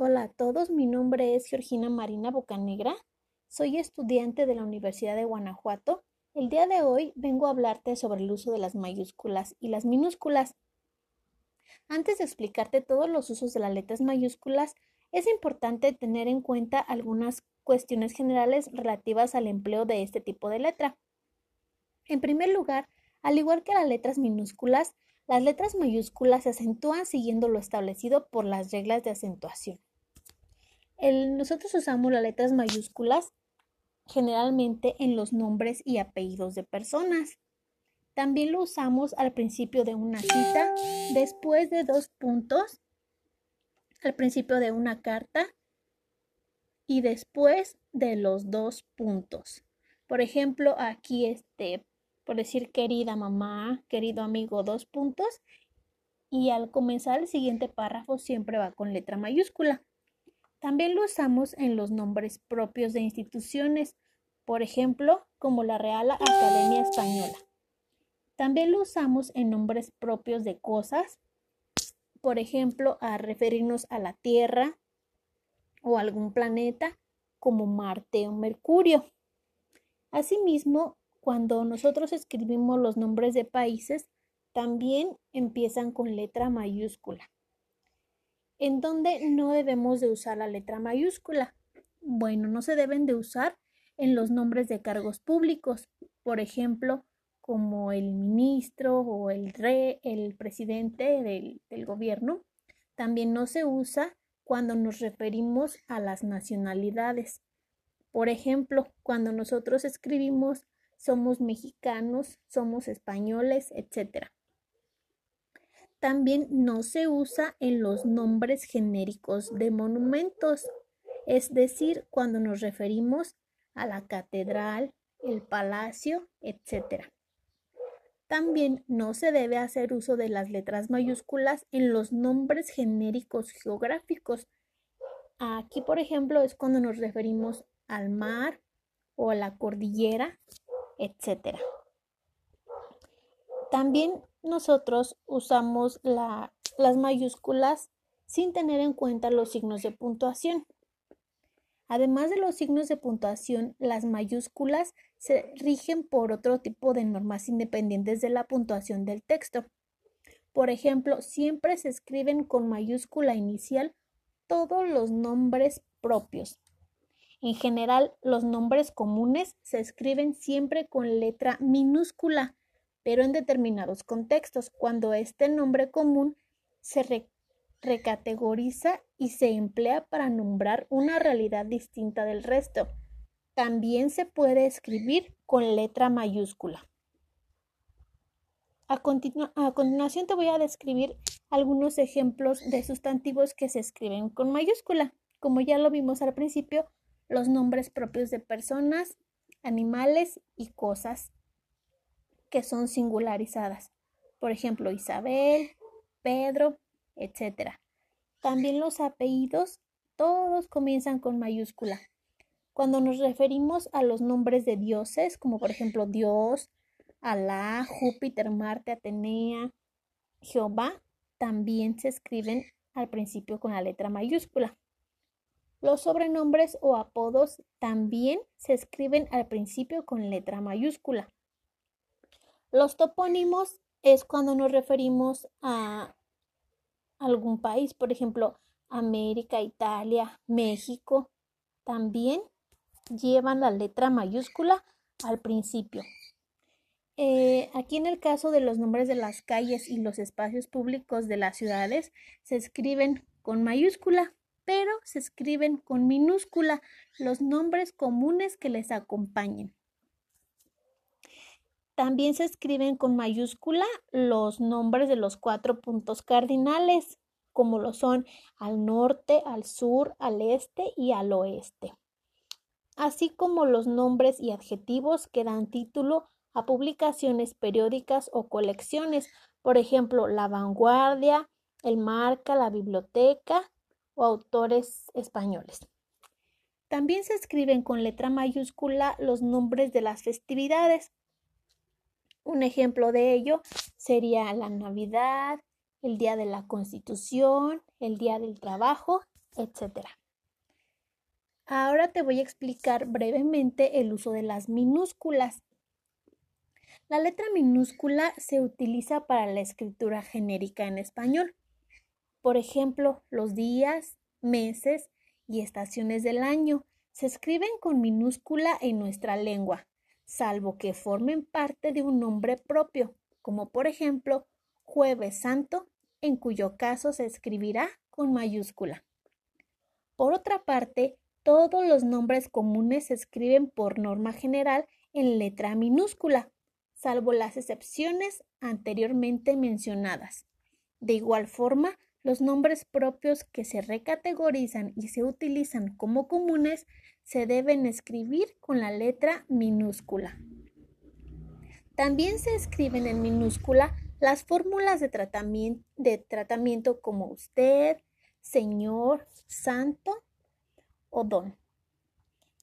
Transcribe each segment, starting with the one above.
Hola a todos, mi nombre es Georgina Marina Bocanegra, soy estudiante de la Universidad de Guanajuato. El día de hoy vengo a hablarte sobre el uso de las mayúsculas y las minúsculas. Antes de explicarte todos los usos de las letras mayúsculas, es importante tener en cuenta algunas cuestiones generales relativas al empleo de este tipo de letra. En primer lugar, al igual que las letras minúsculas, las letras mayúsculas se acentúan siguiendo lo establecido por las reglas de acentuación nosotros usamos las letras mayúsculas generalmente en los nombres y apellidos de personas. También lo usamos al principio de una cita, después de dos puntos, al principio de una carta y después de los dos puntos. Por ejemplo, aquí este, por decir querida mamá, querido amigo, dos puntos. Y al comenzar el siguiente párrafo siempre va con letra mayúscula. También lo usamos en los nombres propios de instituciones, por ejemplo, como la Real Academia Española. También lo usamos en nombres propios de cosas, por ejemplo, a referirnos a la Tierra o algún planeta como Marte o Mercurio. Asimismo, cuando nosotros escribimos los nombres de países, también empiezan con letra mayúscula en donde no debemos de usar la letra mayúscula. Bueno, no se deben de usar en los nombres de cargos públicos, por ejemplo, como el ministro o el rey, el presidente del, del gobierno. También no se usa cuando nos referimos a las nacionalidades. Por ejemplo, cuando nosotros escribimos somos mexicanos, somos españoles, etc también no se usa en los nombres genéricos de monumentos, es decir, cuando nos referimos a la catedral, el palacio, etc. También no se debe hacer uso de las letras mayúsculas en los nombres genéricos geográficos. Aquí, por ejemplo, es cuando nos referimos al mar o a la cordillera, etc. También nosotros usamos las mayúsculas sin tener en cuenta los signos de puntuación. Además de los signos de puntuación, las mayúsculas se rigen por otro tipo de normas independientes de la puntuación del texto. Por ejemplo, siempre se escriben con mayúscula inicial todos los nombres propios. En general, los nombres comunes se escriben siempre con letra minúscula pero en determinados contextos, cuando este nombre común se recategoriza y se emplea para nombrar una realidad distinta del resto. También se puede escribir con letra mayúscula. A, continuación te voy a describir algunos ejemplos de sustantivos que se escriben con mayúscula. Como ya lo vimos al principio, los nombres propios de personas, animales y cosas que son singularizadas. Por ejemplo, Isabel, Pedro, etc. También los apellidos, todos comienzan con mayúscula. Cuando nos referimos a los nombres de dioses, como por ejemplo Dios, Alá, Júpiter, Marte, Atenea, Jehová, también se escriben al principio con la letra mayúscula. Los sobrenombres o apodos también se escriben al principio con letra mayúscula. Los topónimos es cuando nos referimos a algún país, por ejemplo, América, Italia, México, también llevan la letra mayúscula al principio. Eh, aquí en el caso de los nombres de las calles y los espacios públicos de las ciudades se escriben con mayúscula, pero se escriben con minúscula los nombres comunes que les acompañen. También se escriben con mayúscula los nombres de los cuatro puntos cardinales, como lo son al norte, al sur, al este y al oeste, así como los nombres y adjetivos que dan título a publicaciones periódicas o colecciones, por ejemplo, La Vanguardia, El Marca, La Biblioteca o autores españoles. También se escriben con letra mayúscula los nombres de las festividades, un ejemplo de ello sería la Navidad, el Día de la Constitución, el Día del Trabajo, etc. Ahora te voy a explicar brevemente el uso de las minúsculas. La letra minúscula se utiliza para la escritura genérica en español. Por ejemplo, los días, meses y estaciones del año se escriben con minúscula en nuestra lengua, salvo que formen parte de un nombre propio, como por ejemplo Jueves Santo, en cuyo caso se escribirá con mayúscula. Por otra parte, todos los nombres comunes se escriben por norma general en letra minúscula, salvo las excepciones anteriormente mencionadas. De igual forma, los nombres propios que se recategorizan y se utilizan como comunes se deben escribir con la letra minúscula. También se escriben en minúscula las fórmulas de tratamiento, como usted, señor, santo o don.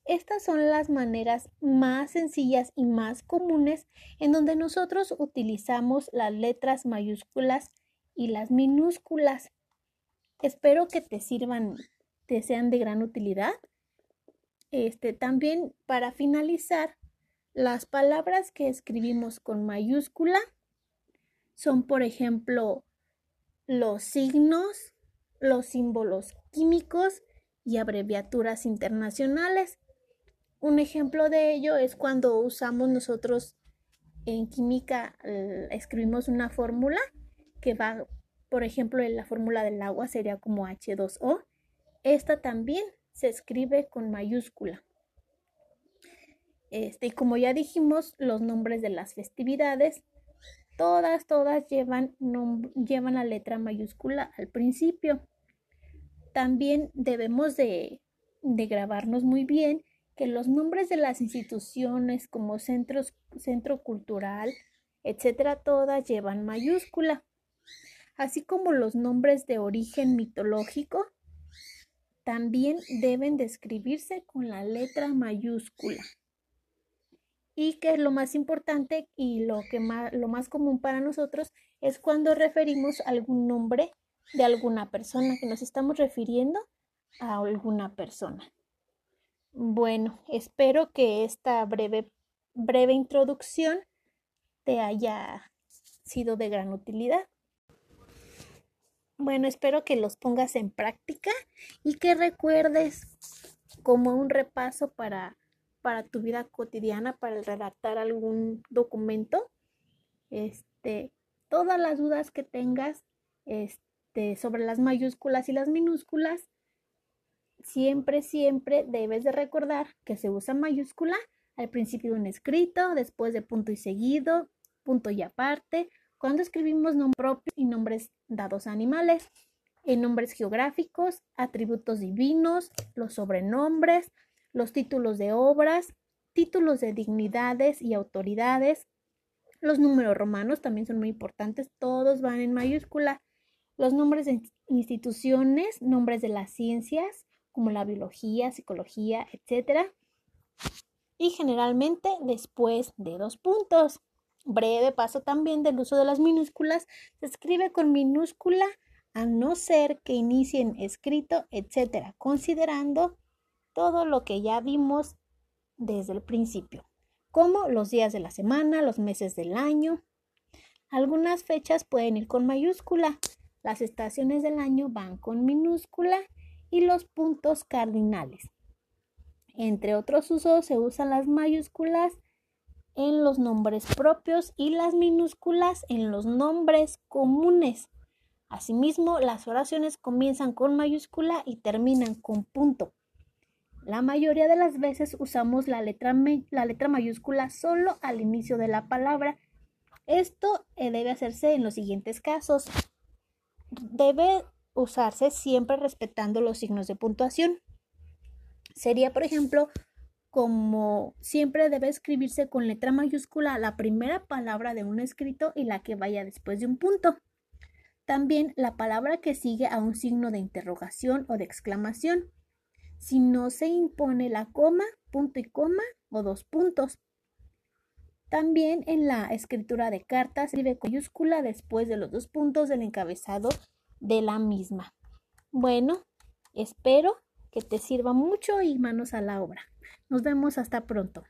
Estas son las maneras más sencillas y más comunes en donde nosotros utilizamos las letras mayúsculas y las minúsculas. Espero que te sirvan, te sean de gran utilidad. Este, también para finalizar, las palabras que escribimos con mayúscula son, por ejemplo, los signos, los símbolos químicos y abreviaturas internacionales. Un ejemplo de ello es cuando usamos nosotros en química, escribimos una fórmula que va, por ejemplo, en la fórmula del agua sería como H2O. Esta también se escribe con mayúscula. Este, y como ya dijimos, los nombres de las festividades, todas, todas llevan, llevan la letra mayúscula al principio. También debemos de, grabarnos muy bien que los nombres de las instituciones como centros, centro cultural, etcétera, todas llevan mayúscula, así como los nombres de origen mitológico también deben describirse con la letra mayúscula. Y que es lo más importante y lo que más, lo más común para nosotros es cuando referimos algún nombre de alguna persona, que nos estamos refiriendo a alguna persona. Bueno, espero que esta breve, breve introducción te haya sido de gran utilidad. Bueno, espero que los pongas en práctica y que recuerdes como un repaso para, para tu vida cotidiana, para redactar algún documento. Este, todas las dudas que tengas este, sobre las mayúsculas y las minúsculas, siempre, siempre debes de recordar que se usa mayúscula al principio de un escrito, después de punto y seguido, punto y aparte, cuando escribimos nombres propios y nombres dados a animales, en nombres geográficos, atributos divinos, los sobrenombres, los títulos de obras, títulos de dignidades y autoridades, los números romanos también son muy importantes, todos van en mayúscula, los nombres de instituciones, nombres de las ciencias, como la biología, psicología, etc. Y generalmente después de dos puntos. Breve paso también del uso de las minúsculas. Se escribe con minúscula a no ser que inicien escrito, etc. Considerando todo lo que ya vimos desde el principio, como los días de la semana, los meses del año. Algunas fechas pueden ir con mayúscula. Las estaciones del año van con minúscula y los puntos cardinales. Entre otros usos se usan las mayúsculas en los nombres propios y las minúsculas en los nombres comunes. Asimismo, las oraciones comienzan con mayúscula y terminan con punto. La mayoría de las veces usamos la letra, la letra mayúscula solo al inicio de la palabra. Esto eh, debe hacerse en los siguientes casos. Debe usarse siempre respetando los signos de puntuación. Sería, por ejemplo, como siempre debe escribirse con letra mayúscula la primera palabra de un escrito y la que vaya después de un punto. También la palabra que sigue a un signo de interrogación o de exclamación. Si no se impone la coma, punto y coma o dos puntos. También en la escritura de cartas escribe con mayúscula después de los dos puntos del encabezado de la misma. Bueno, Espero que te sirva mucho y manos a la obra. Nos vemos hasta pronto.